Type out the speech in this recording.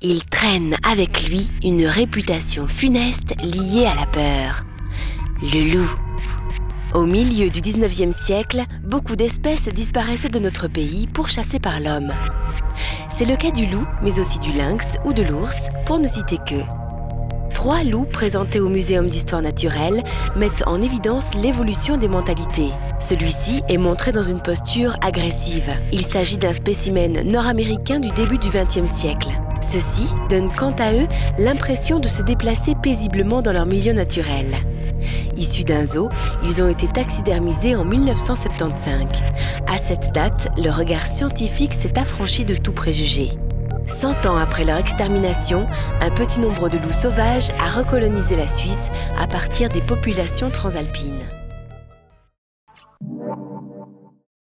Il traîne avec lui une réputation funeste liée à la peur. Le loup. Au milieu du 19e siècle, beaucoup d'espèces disparaissaient de notre pays pour chasser par l'homme. C'est le cas du loup, mais aussi du lynx ou de l'ours, pour ne citer que. Trois loups présentés au Muséum d'histoire naturelle mettent en évidence l'évolution des mentalités. Celui-ci est montré dans une posture agressive. Il s'agit d'un spécimen nord-américain du début du XXe siècle. Ceux-ci donnent quant à eux l'impression de se déplacer paisiblement dans leur milieu naturel. Issus d'un zoo, ils ont été taxidermisés en 1975. À cette date, le regard scientifique s'est affranchi de tout préjugé. 100 ans après leur extermination, un petit nombre de loups sauvages a recolonisé la Suisse à partir des populations transalpines.